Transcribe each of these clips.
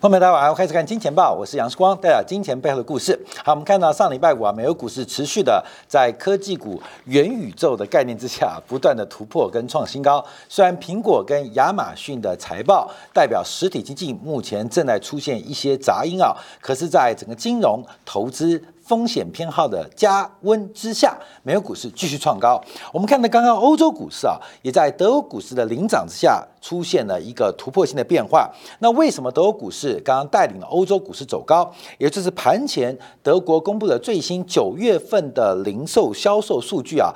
后面大家晚上开始看《金钱报》，我是杨世光，带来金钱背后的故事。好，我们看到上礼拜五啊，美国股市持续的在科技股、元宇宙的概念之下，不断的突破跟创新高。虽然苹果跟亚马逊的财报代表实体经济目前正在出现一些杂音啊，可是，在整个金融投资。风险偏好的加温之下，美国股市继续创高。我们看到刚刚欧洲股市啊，也在德国股市的领涨之下，出现了一个突破性的变化。那为什么德国股市刚刚带领了欧洲股市走高？也就是盘前德国公布的最新九月份的零售销售数据啊，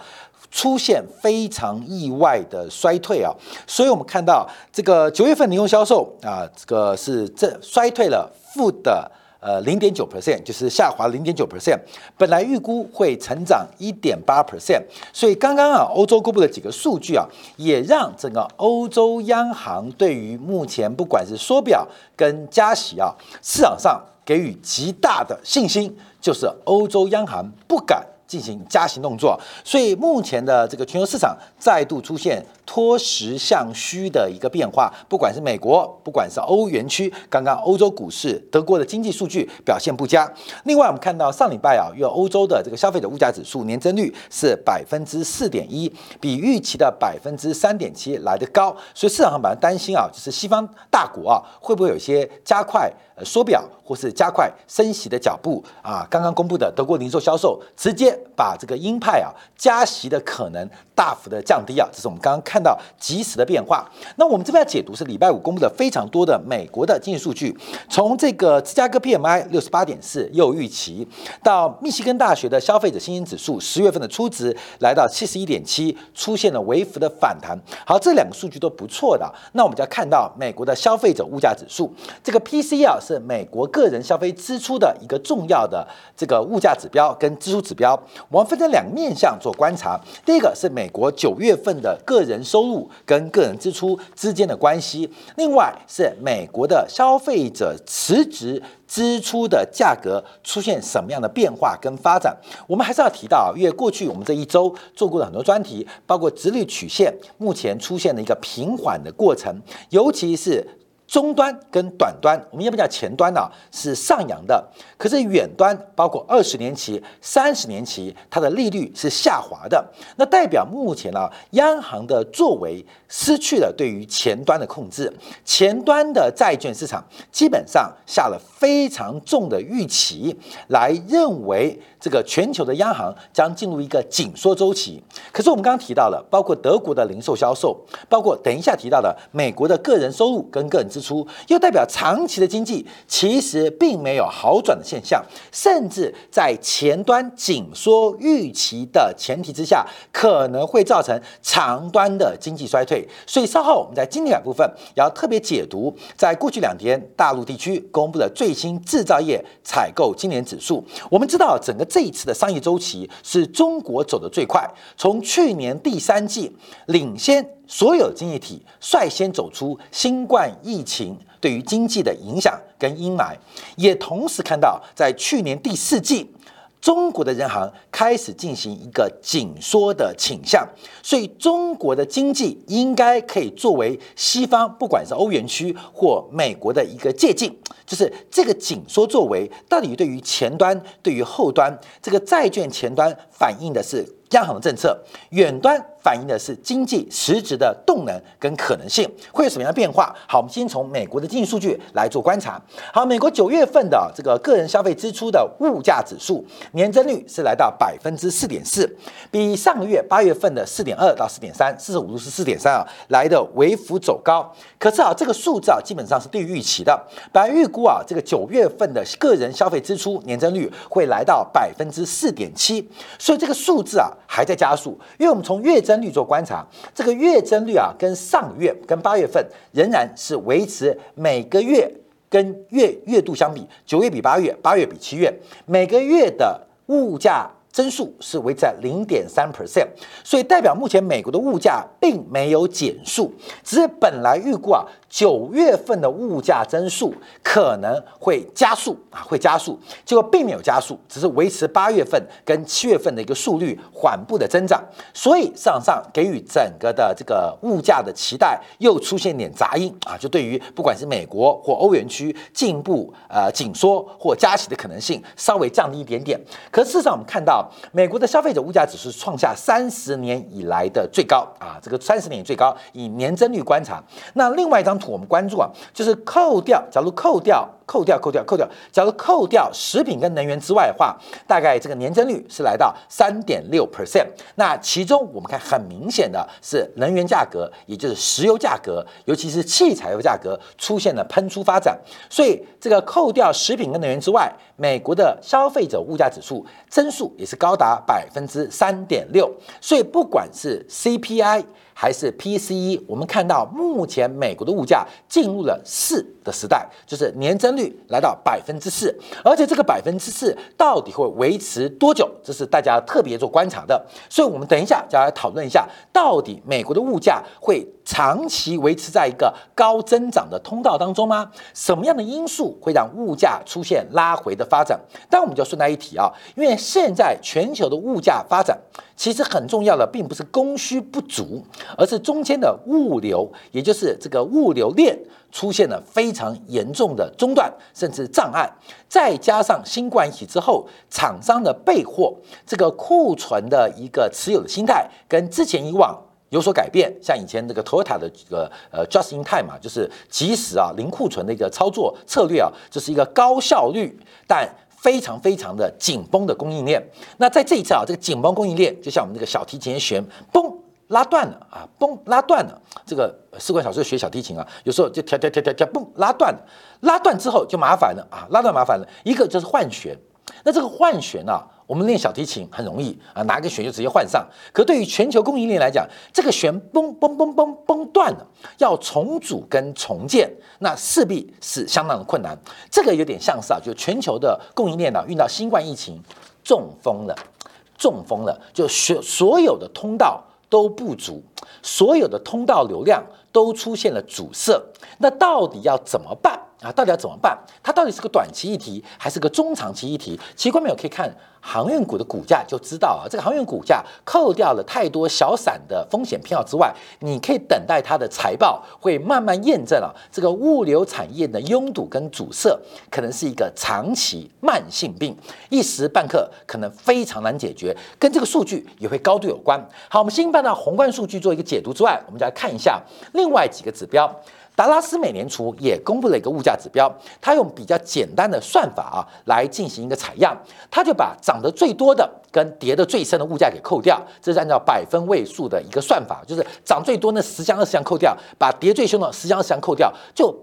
出现非常意外的衰退啊。所以我们看到这个九月份零售销售啊，这个是这衰退了负的。呃，零点九 percent 就是下滑零点九 percent，本来预估会成长一点八 percent，所以刚刚啊，欧洲公布的几个数据啊，也让整个欧洲央行对于目前不管是缩表跟加息啊，市场上给予极大的信心，就是欧洲央行不敢。进行加息动作，所以目前的这个全球市场再度出现脱实向虚的一个变化。不管是美国，不管是欧元区，刚刚欧洲股市、德国的经济数据表现不佳。另外，我们看到上礼拜啊，因为欧洲的这个消费者物价指数年增率是百分之四点一，比预期的百分之三点七来得高，所以市场上本来担心啊，就是西方大国啊会不会有一些加快呃缩表或是加快升息的脚步啊？刚刚公布的德国零售销售直接。把这个鹰派啊加息的可能大幅的降低啊，这是我们刚刚看到及时的变化。那我们这边要解读是礼拜五公布的非常多的美国的经济数据，从这个芝加哥 PMI 六十八点四又预期，到密西根大学的消费者信心指数十月份的初值来到七十一点七，出现了微幅的反弹。好，这两个数据都不错的。那我们就要看到美国的消费者物价指数，这个 PCE 啊是美国个人消费支出的一个重要的这个物价指标跟支出指标。我们分成两个面向做观察，第一个是美国九月份的个人收入跟个人支出之间的关系，另外是美国的消费者辞职支出的价格出现什么样的变化跟发展。我们还是要提到，因为过去我们这一周做过的很多专题，包括直率曲线目前出现了一个平缓的过程，尤其是。终端跟短端，我们要不讲前端呢是上扬的，可是远端包括二十年期、三十年期，它的利率是下滑的。那代表目前呢，央行的作为失去了对于前端的控制，前端的债券市场基本上下了非常重的预期，来认为这个全球的央行将进入一个紧缩周期。可是我们刚刚提到了，包括德国的零售销售，包括等一下提到的美国的个人收入跟个人支。出又代表长期的经济其实并没有好转的现象，甚至在前端紧缩预期的前提之下，可能会造成长端的经济衰退。所以稍后我们在经典部分也要特别解读，在过去两天大陆地区公布的最新制造业采购今年指数。我们知道整个这一次的商业周期是中国走得最快，从去年第三季领先。所有经济体率先走出新冠疫情对于经济的影响跟阴霾，也同时看到在去年第四季，中国的人行开始进行一个紧缩的倾向，所以中国的经济应该可以作为西方不管是欧元区或美国的一个借鉴，就是这个紧缩作为到底对于前端对于后端这个债券前端反映的是央行的政策，远端。反映的是经济实质的动能跟可能性会有什么样的变化？好，我们先从美国的经济数据来做观察。好，美国九月份的这个个人消费支出的物价指数年增率是来到百分之四点四，比上个月八月份的四点二到四点三，四十五度是四点三啊，来的微幅走高。可是啊，这个数字啊基本上是低于预期的。本来预估啊，这个九月份的个人消费支出年增率会来到百分之四点七，所以这个数字啊还在加速。因为我们从月增增率做观察，这个月增率啊，跟上月跟八月份仍然是维持每个月跟月月度相比，九月比八月，八月比七月，每个月的物价增速是维持在零点三 percent，所以代表目前美国的物价并没有减速，只是本来预估啊九月份的物价增速可能会加速啊会加速，结果并没有加速，只是维持八月份跟七月份的一个速率缓步的增长，所以市场上给予整个的这个物价的期待又出现点杂音啊，就对于不管是美国或欧元区进一步呃紧缩或加息的可能性稍微降低一点点，可事实上我们看到。美国的消费者物价指数创下三十年以来的最高啊，这个三十年最高，以年增率观察。那另外一张我们关注啊，就是扣掉，假如扣掉。扣掉，扣掉，扣掉。假如扣掉食品跟能源之外的话，大概这个年增率是来到三点六 percent。那其中我们看很明显的是能源价格，也就是石油价格，尤其是汽柴油价格出现了喷出发展。所以这个扣掉食品跟能源之外，美国的消费者物价指数增速也是高达百分之三点六。所以不管是 CPI。还是 PCE，我们看到目前美国的物价进入了四的时代，就是年增率来到百分之四，而且这个百分之四到底会维持多久，这是大家特别做观察的。所以，我们等一下就要来讨论一下，到底美国的物价会长期维持在一个高增长的通道当中吗？什么样的因素会让物价出现拉回的发展？但我们就顺带一提啊，因为现在全球的物价发展。其实很重要的并不是供需不足，而是中间的物流，也就是这个物流链出现了非常严重的中断，甚至障碍。再加上新冠疫情之后，厂商的备货、这个库存的一个持有的心态，跟之前以往有所改变。像以前这个 Toyota 的这个呃 Just in Time 嘛，就是即时啊零库存的一个操作策略啊，这是一个高效率，但。非常非常的紧绷的供应链，那在这一次啊，这个紧绷供应链就像我们这个小提琴弦，嘣拉断了啊，嘣拉断了。这个士官小时候学小提琴啊，有时候就调调调调调，嘣拉断了，拉断之后就麻烦了啊，拉断麻烦了，一个就是换弦，那这个换弦啊。我们练小提琴很容易啊，拿个弦就直接换上。可对于全球供应链来讲，这个弦崩崩崩崩崩断了，要重组跟重建，那势必是相当的困难。这个有点像是啊，就全球的供应链呢，遇到新冠疫情中风了，中风了，就所所有的通道都不足，所有的通道流量都出现了阻塞。那到底要怎么办？啊，到底要怎么办？它到底是个短期议题，还是个中长期议题？其实观众朋友可以看航运股的股价就知道啊。这个航运股价扣掉了太多小散的风险偏好之外，你可以等待它的财报会慢慢验证啊，这个物流产业的拥堵跟阻塞可能是一个长期慢性病，一时半刻可能非常难解决，跟这个数据也会高度有关。好，我们先办到宏观数据做一个解读之外，我们再来看一下另外几个指标。达拉斯美联储也公布了一个物价指标，它用比较简单的算法啊来进行一个采样，它就把涨得最多的跟跌得最深的物价给扣掉，这是按照百分位数的一个算法，就是涨最多那十箱二十箱扣掉，把跌最凶的十箱二十箱扣掉，就。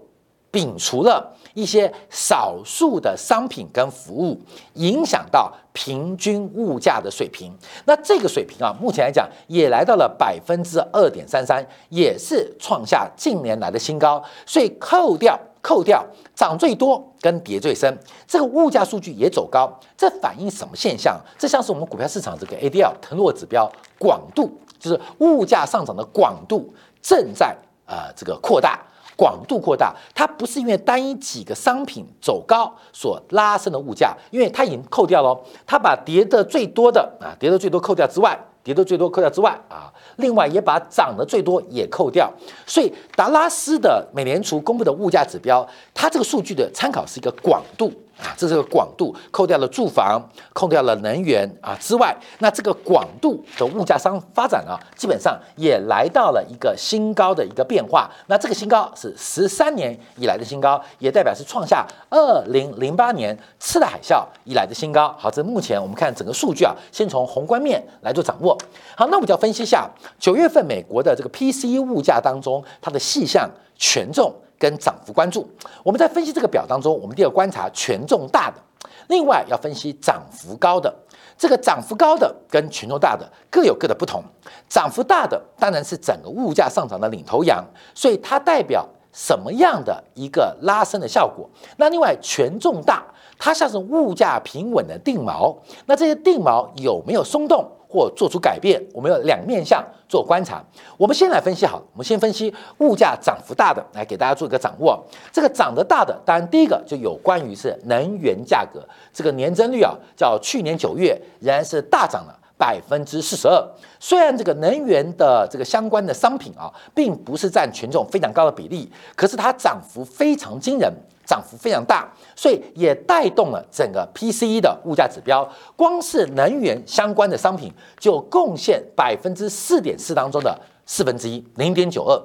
摒除了一些少数的商品跟服务，影响到平均物价的水平。那这个水平啊，目前来讲也来到了百分之二点三三，也是创下近年来的新高。所以扣掉扣掉涨最多跟跌最深，这个物价数据也走高。这反映什么现象？这像是我们股票市场这个 ADL 腾落指标广度，就是物价上涨的广度正在呃这个扩大。广度扩大，它不是因为单一几个商品走高所拉升的物价，因为它已经扣掉了，它把跌的最多的啊，跌的最多扣掉之外，跌的最多扣掉之外啊，另外也把涨的最多也扣掉，所以达拉斯的美联储公布的物价指标，它这个数据的参考是一个广度。啊，这是个广度，扣掉了住房，扣掉了能源啊之外，那这个广度的物价商发展啊，基本上也来到了一个新高的一个变化。那这个新高是十三年以来的新高，也代表是创下二零零八年次贷海啸以来的新高。好，这目前我们看整个数据啊，先从宏观面来做掌握。好，那我们就要分析一下九月份美国的这个 PCE 物价当中它的细项权重。跟涨幅关注，我们在分析这个表当中，我们第二观察权重大的，另外要分析涨幅高的。这个涨幅高的跟权重大的各有各的不同。涨幅大的当然是整个物价上涨的领头羊，所以它代表什么样的一个拉升的效果？那另外权重大，它像是物价平稳的定锚。那这些定锚有没有松动或做出改变？我们要两面向做观察。我们先来分析好，我们先分析物价涨幅大的，来给大家做一个掌握。这个涨得大的，当然第一个就有关于是能源价格，这个年增率啊，叫去年九月仍然是大涨了。百分之四十二，虽然这个能源的这个相关的商品啊，并不是占权重非常高的比例，可是它涨幅非常惊人，涨幅非常大，所以也带动了整个 PCE 的物价指标。光是能源相关的商品就贡献百分之四点四当中的四分之一，零点九二。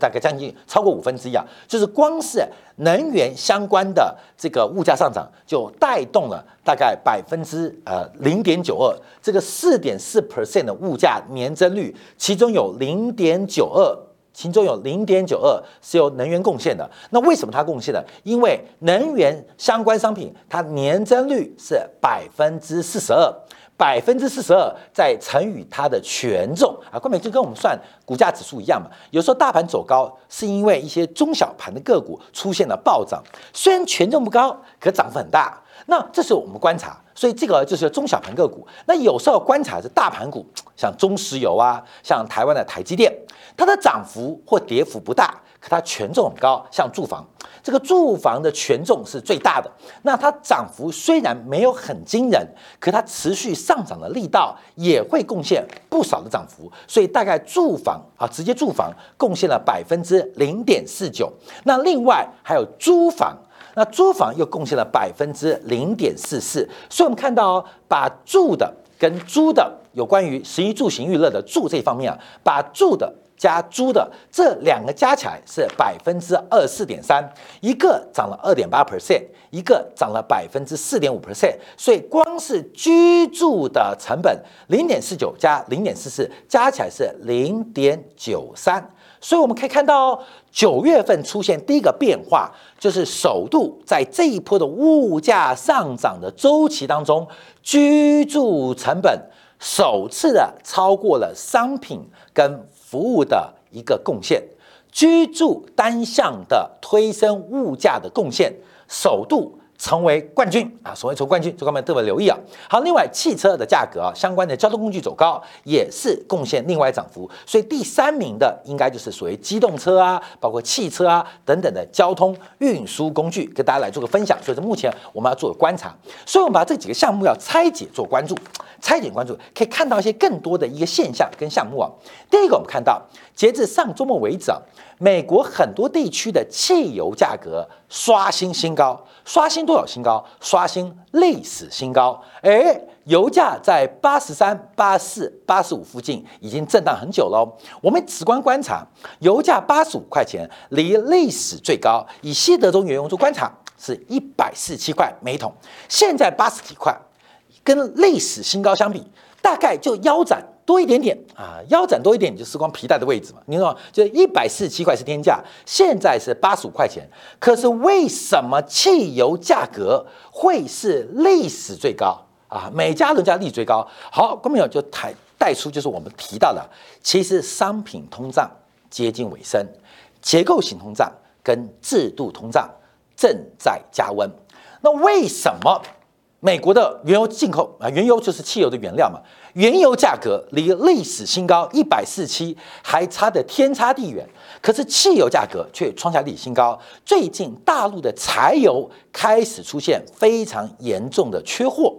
大概将近超过五分之一啊，就是光是能源相关的这个物价上涨，就带动了大概百分之呃零点九二，这个四点四 percent 的物价年增率，其中有零点九二，其中有零点九二是由能源贡献的。那为什么它贡献呢？因为能源相关商品它年增率是百分之四十二。百分之四十二再乘以它的权重啊，关美就跟我们算股价指数一样嘛。有时候大盘走高，是因为一些中小盘的个股出现了暴涨，虽然权重不高，可涨幅很大。那这是我们观察，所以这个就是中小盘个股。那有时候观察是大盘股，像中石油啊，像台湾的台积电，它的涨幅或跌幅不大。可它权重很高，像住房，这个住房的权重是最大的。那它涨幅虽然没有很惊人，可它持续上涨的力道也会贡献不少的涨幅。所以大概住房啊，直接住房贡献了百分之零点四九。那另外还有租房，那租房又贡献了百分之零点四四。所以我们看到，哦把住的跟租的有关于食衣住行娱乐的住这方面啊，把住的。加租的这两个加起来是百分之二四点三，一个涨了二点八 percent，一个涨了百分之四点五 percent，所以光是居住的成本零点四九加零点四四加起来是零点九三，所以我们可以看到九月份出现第一个变化，就是首度在这一波的物价上涨的周期当中，居住成本首次的超过了商品跟。服务的一个贡献，居住单项的推升物价的贡献，首度。成为冠军啊！所谓成冠军，这方面特别留意啊。好，另外汽车的价格啊，相关的交通工具走高，也是贡献另外涨幅。所以第三名的应该就是属于机动车啊，包括汽车啊等等的交通运输工具，跟大家来做个分享。所以，这目前我们要做个观察。所以，我们把这几个项目要拆解做关注，拆解关注可以看到一些更多的一个现象跟项目啊。第一个，我们看到截至上周末为止啊。美国很多地区的汽油价格刷新新高，刷新多少新高？刷新历史新高。哎，油价在八十三、八四、八十五附近已经震荡很久喽。我们直观观察，油价八十五块钱，离历史最高。以西德州原油做观察，是一百四七块每桶，现在八十几块，跟历史新高相比，大概就腰斩。多一点点啊，腰斩多一点，你就时光皮带的位置嘛。你说，就一百四十七块是天价，现在是八十五块钱。可是为什么汽油价格会是历史最高啊？每家人家历史最高。好，各位朋友就抬带出，就是我们提到的，其实商品通胀接近尾声，结构性通胀跟制度通胀正在加温。那为什么？美国的原油进口啊，原油就是汽油的原料嘛。原油价格离历史新高一百四七还差得天差地远，可是汽油价格却创下历史新高。最近大陆的柴油开始出现非常严重的缺货，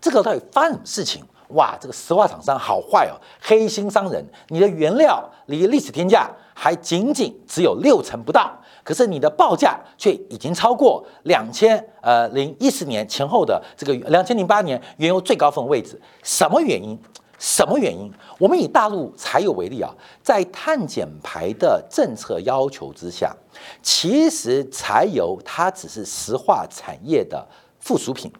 这个到底发生什么事情？哇，这个石化厂商好坏哦，黑心商人，你的原料离历史天价还仅仅只有六成不到。可是你的报价却已经超过两千呃零一十年前后的这个两千零八年原油最高峰位置，什么原因？什么原因？我们以大陆柴油为例啊，在碳减排的政策要求之下，其实柴油它只是石化产业的附属品，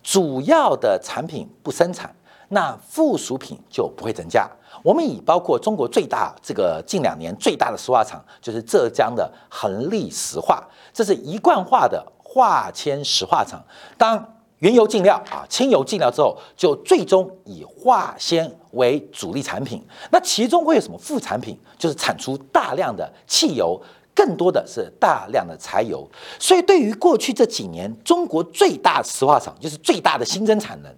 主要的产品不生产，那附属品就不会增加。我们以包括中国最大这个近两年最大的石化厂，就是浙江的恒力石化，这是一贯化的化纤石化厂。当原油进料啊，轻油进料之后，就最终以化纤为主力产品。那其中会有什么副产品？就是产出大量的汽油更多的是大量的柴油。所以，对于过去这几年中国最大石化厂，就是最大的新增产能、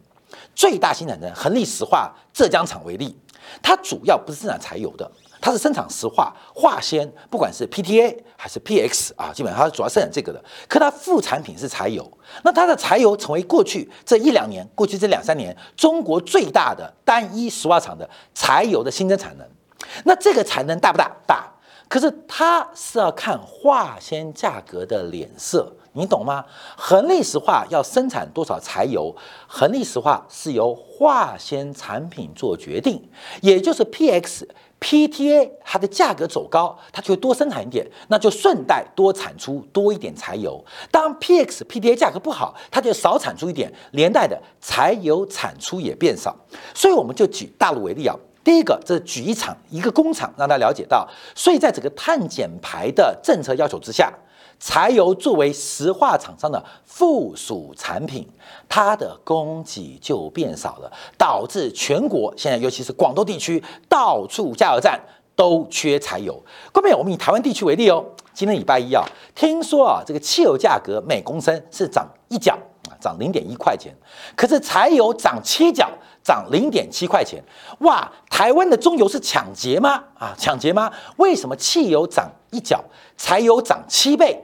最大新产能恒力石化浙江厂为例，它主要不是生产柴油的。它是生产石化、化纤，不管是 PTA 还是 PX 啊，基本上它主要生产这个的。可它副产品是柴油，那它的柴油成为过去这一两年、过去这两三年中国最大的单一石化厂的柴油的新增产能。那这个产能大不大？大。可是它是要看化纤价格的脸色，你懂吗？恒力石化要生产多少柴油？恒力石化是由化纤产品做决定，也就是 PX。PTA 它的价格走高，它就会多生产一点，那就顺带多产出多一点柴油。当 PX、PTA 价格不好，它就少产出一点，连带的柴油产出也变少。所以我们就举大陆为例啊，第一个这举一厂一个工厂，让大家了解到，所以在整个碳减排的政策要求之下。柴油作为石化厂商的附属产品，它的供给就变少了，导致全国现在尤其是广东地区到处加油站都缺柴油。各位，我们以台湾地区为例哦，今天礼拜一啊，听说啊，这个汽油价格每公升是涨一角啊，涨零点一块钱，可是柴油涨七角，涨零点七块钱。哇，台湾的中油是抢劫吗？啊，抢劫吗？为什么汽油涨一角，柴油涨七倍？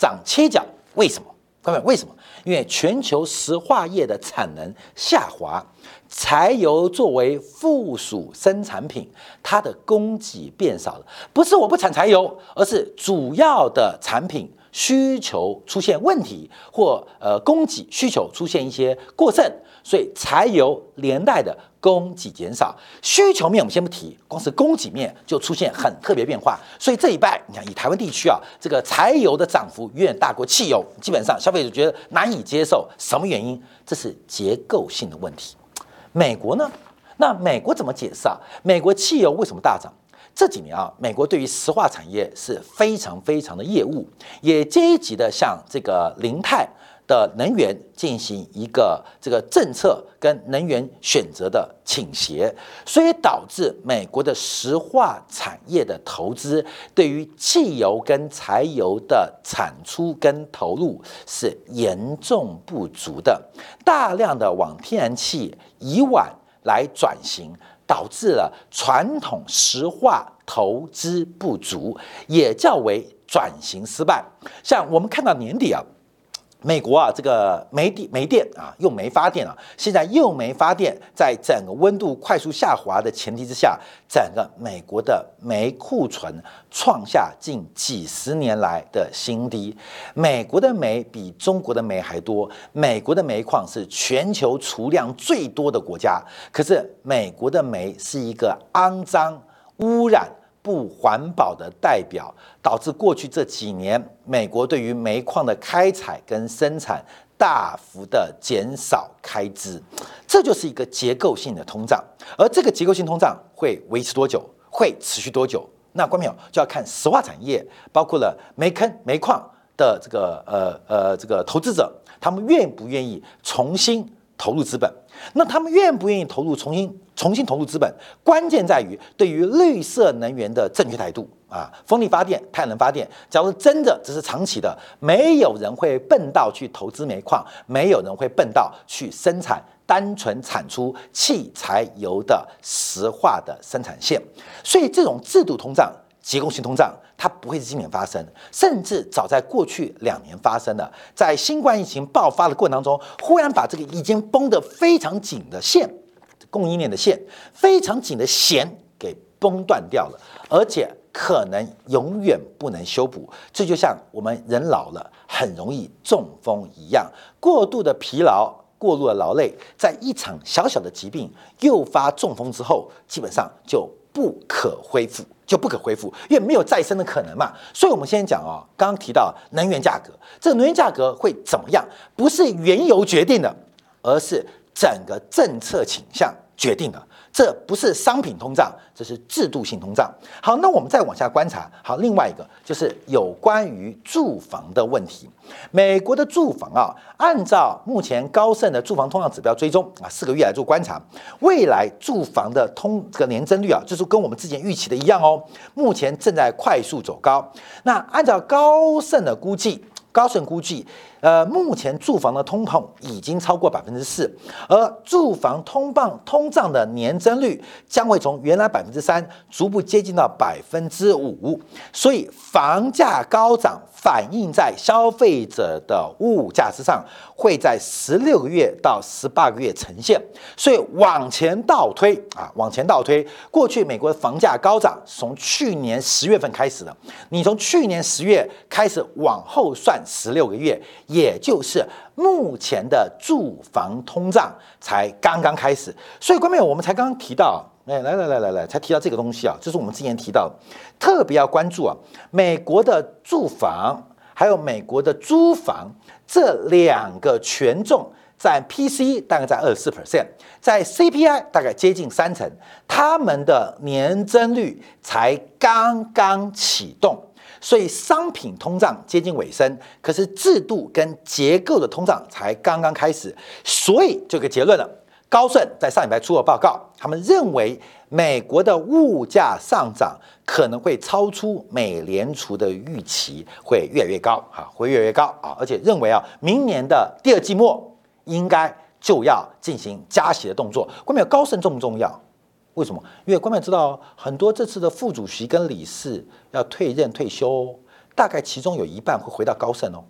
涨切角，为什么？各位，为什么？因为全球石化业的产能下滑，柴油作为附属生产品，它的供给变少了。不是我不产柴油，而是主要的产品需求出现问题，或呃供给需求出现一些过剩，所以柴油连带的。供给减少，需求面我们先不提，光是供给面就出现很特别变化。所以这一拜，你看以台湾地区啊，这个柴油的涨幅远远大过汽油，基本上消费者觉得难以接受。什么原因？这是结构性的问题。美国呢？那美国怎么解释啊？美国汽油为什么大涨？这几年啊，美国对于石化产业是非常非常的业务，也积极的向这个零碳。的能源进行一个这个政策跟能源选择的倾斜，所以导致美国的石化产业的投资对于汽油跟柴油的产出跟投入是严重不足的，大量的往天然气、以往来转型，导致了传统石化投资不足，也较为转型失败。像我们看到年底啊。美国啊，这个煤地煤电啊，又没发电啊，现在又没发电，在整个温度快速下滑的前提之下，整个美国的煤库存创下近几十年来的新低。美国的煤比中国的煤还多，美国的煤矿是全球储量最多的国家，可是美国的煤是一个肮脏、污染。不环保的代表，导致过去这几年美国对于煤矿的开采跟生产大幅的减少开支，这就是一个结构性的通胀。而这个结构性通胀会维持多久？会持续多久？那关淼就要看石化产业，包括了煤坑、煤矿的这个呃呃这个投资者，他们愿不愿意重新投入资本？那他们愿不愿意投入重新？重新投入资本，关键在于对于绿色能源的正确态度啊！风力发电、太阳能发电，假如真的只是长期的，没有人会笨到去投资煤矿，没有人会笨到去生产单纯产出汽柴油的石化的生产线。所以，这种制度通胀、结构性通胀，它不会是今年发生，甚至早在过去两年发生的。在新冠疫情爆发的过程当中，忽然把这个已经绷得非常紧的线。供应链的线非常紧的弦给崩断掉了，而且可能永远不能修补。这就像我们人老了很容易中风一样，过度的疲劳、过度的劳累，在一场小小的疾病诱发中风之后，基本上就不可恢复，就不可恢复，因为没有再生的可能嘛。所以，我们先讲哦，刚刚提到能源价格，这个能源价格会怎么样？不是原油决定的，而是。整个政策倾向决定的这不是商品通胀，这是制度性通胀。好，那我们再往下观察。好，另外一个就是有关于住房的问题。美国的住房啊，按照目前高盛的住房通胀指标追踪啊，四个月来做观察，未来住房的通这个年增率啊，就是跟我们之前预期的一样哦，目前正在快速走高。那按照高盛的估计。高盛估计，呃，目前住房的通膨已经超过百分之四，而住房通胀通胀的年增率将会从原来百分之三逐步接近到百分之五，所以房价高涨反映在消费者的物价之上，会在十六个月到十八个月呈现。所以往前倒推啊，往前倒推，过去美国的房价高涨从去年十月份开始的，你从去年十月开始往后算。十六个月，也就是目前的住房通胀才刚刚开始，所以关面我们才刚刚提到，哎，来来来来来，才提到这个东西啊，这是我们之前提到，特别要关注啊，美国的住房还有美国的租房这两个权重占 PC 大概在二十四 percent，在 CPI 大概接近三成，他们的年增率才刚刚启动。所以商品通胀接近尾声，可是制度跟结构的通胀才刚刚开始，所以这个结论了。高盛在上礼拜出了报告，他们认为美国的物价上涨可能会超出美联储的预期，会越来越高，哈，会越来越高啊！而且认为啊，明年的第二季末应该就要进行加息的动作。关键高盛重不重要？为什么？因为官媒知道很多这次的副主席跟理事要退任退休，大概其中有一半会回到高盛哦，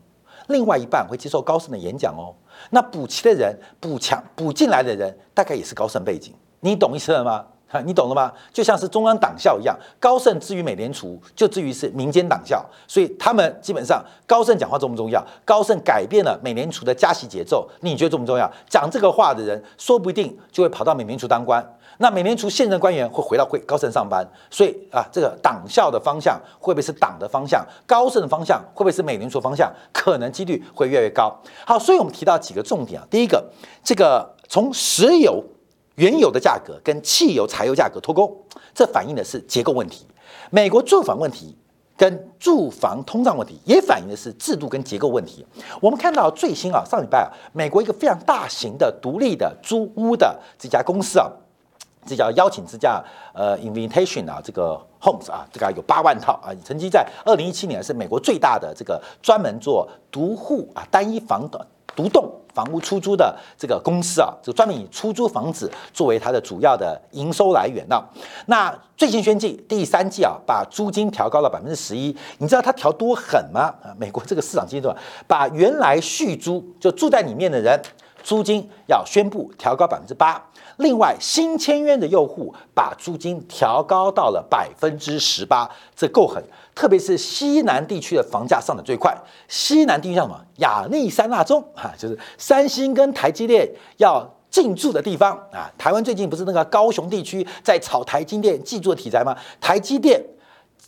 另外一半会接受高盛的演讲哦。那补齐的人、补强补进来的人，大概也是高盛背景，你懂意思了吗？哈，你懂了吗？就像是中央党校一样，高盛至于美联储，就至于是民间党校，所以他们基本上高盛讲话重不重要？高盛改变了美联储的加息节奏，你觉得重不重要？讲这个话的人，说不定就会跑到美联储当官。那美联储现任官员会回到会高盛上班，所以啊，这个党校的方向会不会是党的方向？高盛的方向会不会是美联储方向？可能几率会越来越高。好，所以我们提到几个重点啊，第一个，这个从石油原油的价格跟汽油、柴油价格脱钩，这反映的是结构问题。美国住房问题跟住房通胀问题也反映的是制度跟结构问题。我们看到最新啊，上礼拜啊，美国一个非常大型的独立的租屋的这家公司啊。这叫邀请之家，呃，invitation 啊，这个 homes 啊，这个有八万套啊，曾经在二零一七年是美国最大的这个专门做独户啊单一房的独栋房屋出租的这个公司啊，就专门以出租房子作为它的主要的营收来源呢。那最新宣计第三季啊，把租金调高了百分之十一，你知道它调多狠吗？啊，美国这个市场阶段，把原来续租就住在里面的人租金要宣布调高百分之八。另外，新签约的用户把租金调高到了百分之十八，这够狠。特别是西南地区的房价上涨最快。西南地区叫什么？亚利桑那州啊，就是三星跟台积电要进驻的地方啊。台湾最近不是那个高雄地区在炒台积电进驻的题材吗？台积电。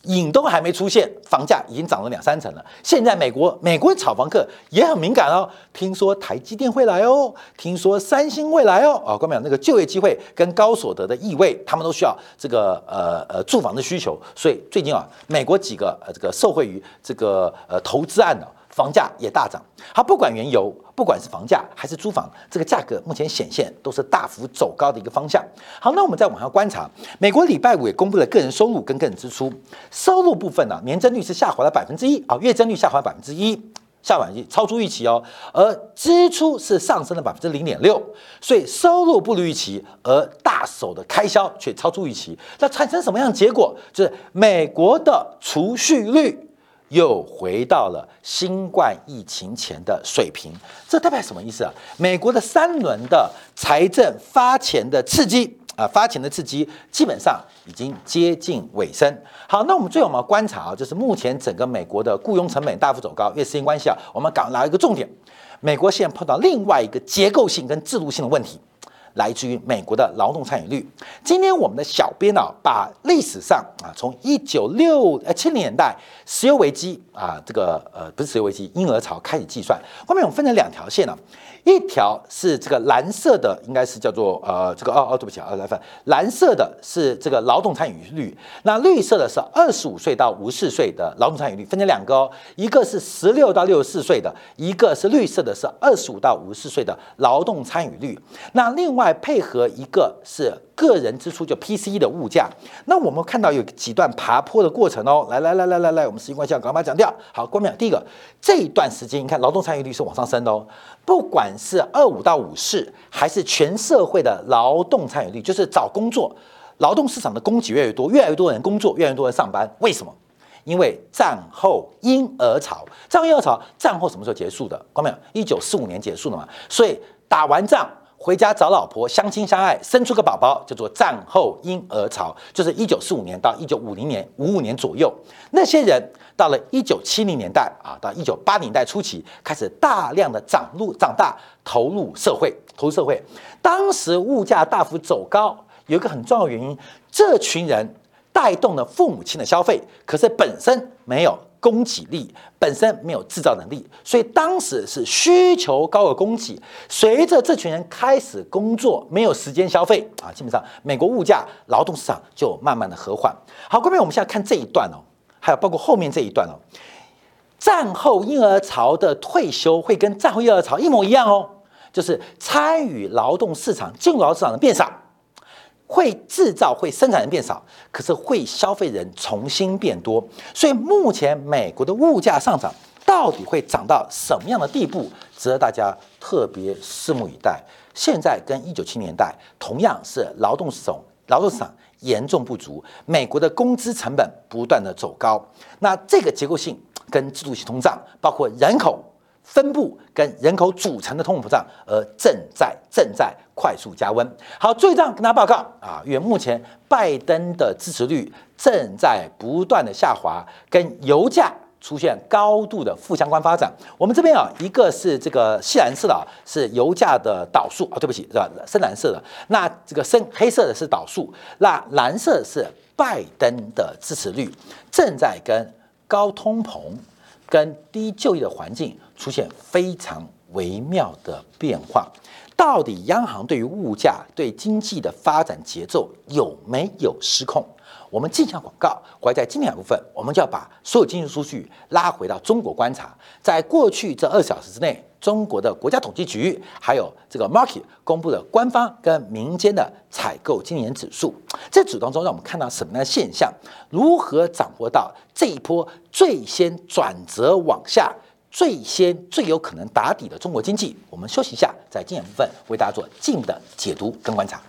影都还没出现，房价已经涨了两三成了。现在美国美国炒房客也很敏感哦，听说台积电会来哦，听说三星会来哦，啊，关表那个就业机会跟高所得的意味，他们都需要这个呃呃住房的需求，所以最近啊，美国几个呃这个受惠于这个呃投资案的。房价也大涨，好，不管原油，不管是房价还是租房，这个价格目前显现都是大幅走高的一个方向。好，那我们再往下观察，美国礼拜五也公布了个人收入跟个人支出，收入部分呢，年增率是下滑了百分之一啊，月增率下滑百分之一，下滑一超出预期哦，而支出是上升了百分之零点六，所以收入不如预期，而大手的开销却超出预期，那产生什么样的结果？就是美国的储蓄率。又回到了新冠疫情前的水平，这代表什么意思啊？美国的三轮的财政发钱的刺激啊，发钱的刺激基本上已经接近尾声。好，那我们最后我们要观察啊，就是目前整个美国的雇佣成本大幅走高，因为时间关系啊，我们刚拿一个重点，美国现在碰到另外一个结构性跟制度性的问题，来自于美国的劳动参与率。今天我们的小编啊，把历史上啊，从一九六呃七零年代石油危机啊，这个呃不是石油危机，婴儿潮开始计算。后面我们分成两条线呢，一条是这个蓝色的，应该是叫做呃这个哦哦对不起啊，来反蓝色的是这个劳动参与率，那绿色的是二十五岁到五十岁的劳动参与率，分成两个哦，一个是十六到六十四岁的，一个是绿色的是二十五到五十岁的劳动参与率。那另外配合一个是个人支出，就 PCE 的物价。那我们看到有几段爬坡的过程哦。来来来来来来，我们时间关系，赶快把它讲掉。好，关秒。第一个，这一段时间你看劳动参与率是往上升的哦。不管是二五到五四，还是全社会的劳动参与率，就是找工作，劳动市场的供给越来越多，越来越多人工作，越来越多人上班。为什么？因为战后婴儿潮，战后婴儿潮，战后什么时候结束的？关没一九四五年结束的嘛。所以打完仗。回家找老婆，相亲相爱，生出个宝宝，叫做战后婴儿潮，就是一九四五年到一九五零年五五年左右。那些人到了一九七零年代啊，到一九八零年代初期，开始大量的长入长大，投入社会，投入社会。当时物价大幅走高，有一个很重要原因，这群人带动了父母亲的消费，可是本身没有。供给力本身没有制造能力，所以当时是需求高于供给。随着这群人开始工作，没有时间消费啊，基本上美国物价、劳动市场就慢慢的和缓。好，各位，我们现在看这一段哦，还有包括后面这一段哦，战后婴儿潮的退休会跟战后婴儿潮一模一样哦，就是参与劳动市场、进入劳动市场的变少。会制造、会生产人变少，可是会消费人重新变多。所以目前美国的物价上涨到底会涨到什么样的地步，值得大家特别拭目以待。现在跟一九七年代同样是劳动市场，劳动市场严重不足，美国的工资成本不断的走高。那这个结构性跟制度性通胀，包括人口。分布跟人口组成的通货膨胀，而正在正在快速加温。好，最后这样跟大家报告啊，因为目前拜登的支持率正在不断的下滑，跟油价出现高度的负相关发展。我们这边啊，一个是这个西蓝色的啊，是油价的导数啊，对不起，是吧？深蓝色的，那这个深黑色的是导数，那蓝色是拜登的支持率正在跟高通膨。跟低就业的环境出现非常微妙的变化，到底央行对于物价、对经济的发展节奏有没有失控？我们镜像广告，或在今天部分，我们就要把所有经济数据拉回到中国观察，在过去这二小时之内。中国的国家统计局还有这个 Market 公布的官方跟民间的采购经营指数，这组当中让我们看到什么样的现象？如何掌握到这一波最先转折往下、最先最有可能打底的中国经济？我们休息一下，在经验部分为大家做进一步的解读跟观察。